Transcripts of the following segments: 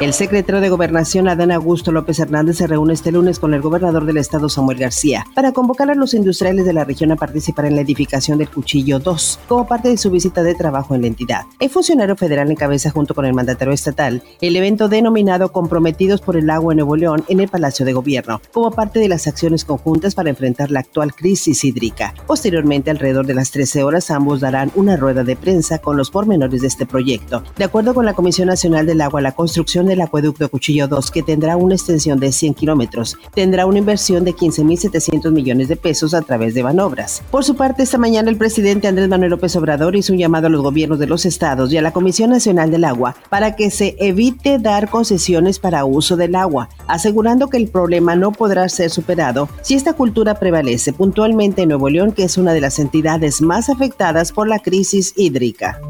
El secretario de Gobernación, Adán Augusto López Hernández, se reúne este lunes con el gobernador del estado, Samuel García, para convocar a los industriales de la región a participar en la edificación del Cuchillo 2, como parte de su visita de trabajo en la entidad. El funcionario federal encabeza junto con el mandatario estatal el evento denominado Comprometidos por el Agua en Nuevo León en el Palacio de Gobierno, como parte de las acciones conjuntas para enfrentar la actual crisis hídrica. Posteriormente, alrededor de las 13 horas, ambos darán una rueda de prensa con los pormenores de este proyecto. De acuerdo con la Comisión Nacional del Agua, la construcción del acueducto Cuchillo 2, que tendrá una extensión de 100 kilómetros, tendrá una inversión de 15.700 millones de pesos a través de Banobras. Por su parte, esta mañana el presidente Andrés Manuel López Obrador hizo un llamado a los gobiernos de los estados y a la Comisión Nacional del Agua para que se evite dar concesiones para uso del agua, asegurando que el problema no podrá ser superado si esta cultura prevalece puntualmente en Nuevo León, que es una de las entidades más afectadas por la crisis hídrica.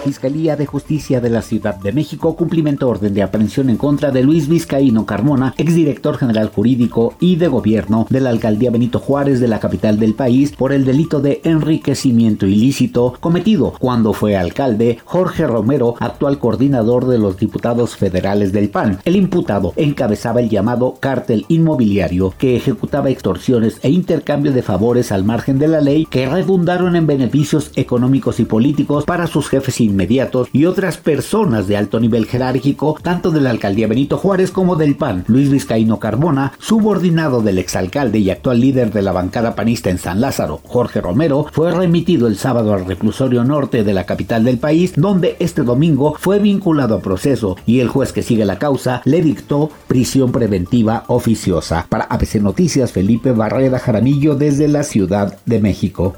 Fiscalía de Justicia de la Ciudad de México cumplimentó orden de aprehensión en contra de Luis Vizcaíno Carmona, exdirector general jurídico y de gobierno de la alcaldía Benito Juárez de la capital del país por el delito de enriquecimiento ilícito cometido cuando fue alcalde Jorge Romero, actual coordinador de los diputados federales del PAN. El imputado encabezaba el llamado cártel inmobiliario que ejecutaba extorsiones e intercambio de favores al margen de la ley que redundaron en beneficios económicos y políticos para sus jefes inmediatos y otras personas de alto nivel jerárquico, tanto de la alcaldía Benito Juárez como del PAN. Luis Vizcaíno Carbona, subordinado del exalcalde y actual líder de la bancada panista en San Lázaro, Jorge Romero, fue remitido el sábado al reclusorio norte de la capital del país, donde este domingo fue vinculado a proceso y el juez que sigue la causa le dictó prisión preventiva oficiosa. Para ABC Noticias, Felipe Barrera Jaramillo desde la Ciudad de México.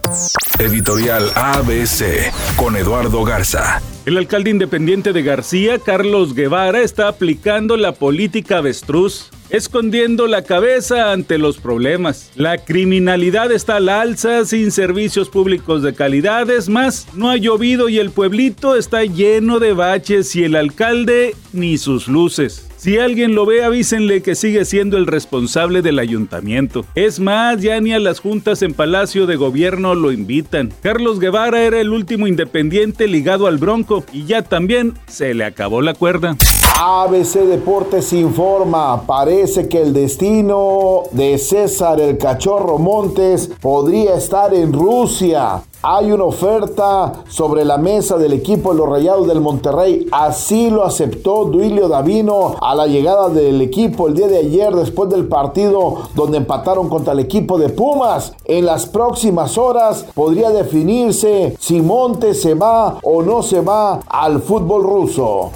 Editorial ABC con Eduardo Garza. El alcalde independiente de García, Carlos Guevara, está aplicando la política avestruz, escondiendo la cabeza ante los problemas. La criminalidad está al alza, sin servicios públicos de calidad, es más, no ha llovido y el pueblito está lleno de baches y el alcalde ni sus luces. Si alguien lo ve, avísenle que sigue siendo el responsable del ayuntamiento. Es más, ya ni a las juntas en Palacio de Gobierno lo invitan. Carlos Guevara era el último independiente ligado al Bronco y ya también se le acabó la cuerda. ABC Deportes informa, parece que el destino de César el Cachorro Montes podría estar en Rusia. Hay una oferta sobre la mesa del equipo de los Rayados del Monterrey. Así lo aceptó Duilio Davino a la llegada del equipo el día de ayer después del partido donde empataron contra el equipo de Pumas. En las próximas horas podría definirse si Montes se va o no se va al fútbol ruso.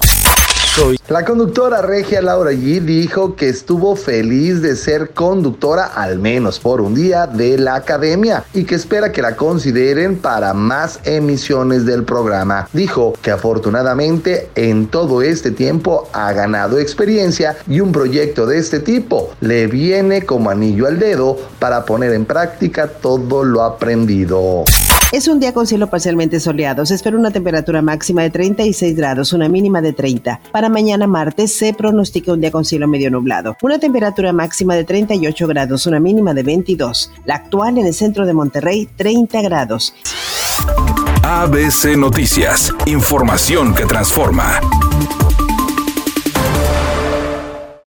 La conductora Regia Laura G dijo que estuvo feliz de ser conductora al menos por un día de la academia y que espera que la consideren para más emisiones del programa. Dijo que afortunadamente en todo este tiempo ha ganado experiencia y un proyecto de este tipo le viene como anillo al dedo para poner en práctica todo lo aprendido. Es un día con cielo parcialmente soleado. Se espera una temperatura máxima de 36 grados, una mínima de 30. Para mañana martes se pronostica un día con cielo medio nublado. Una temperatura máxima de 38 grados, una mínima de 22. La actual en el centro de Monterrey, 30 grados. ABC Noticias. Información que transforma.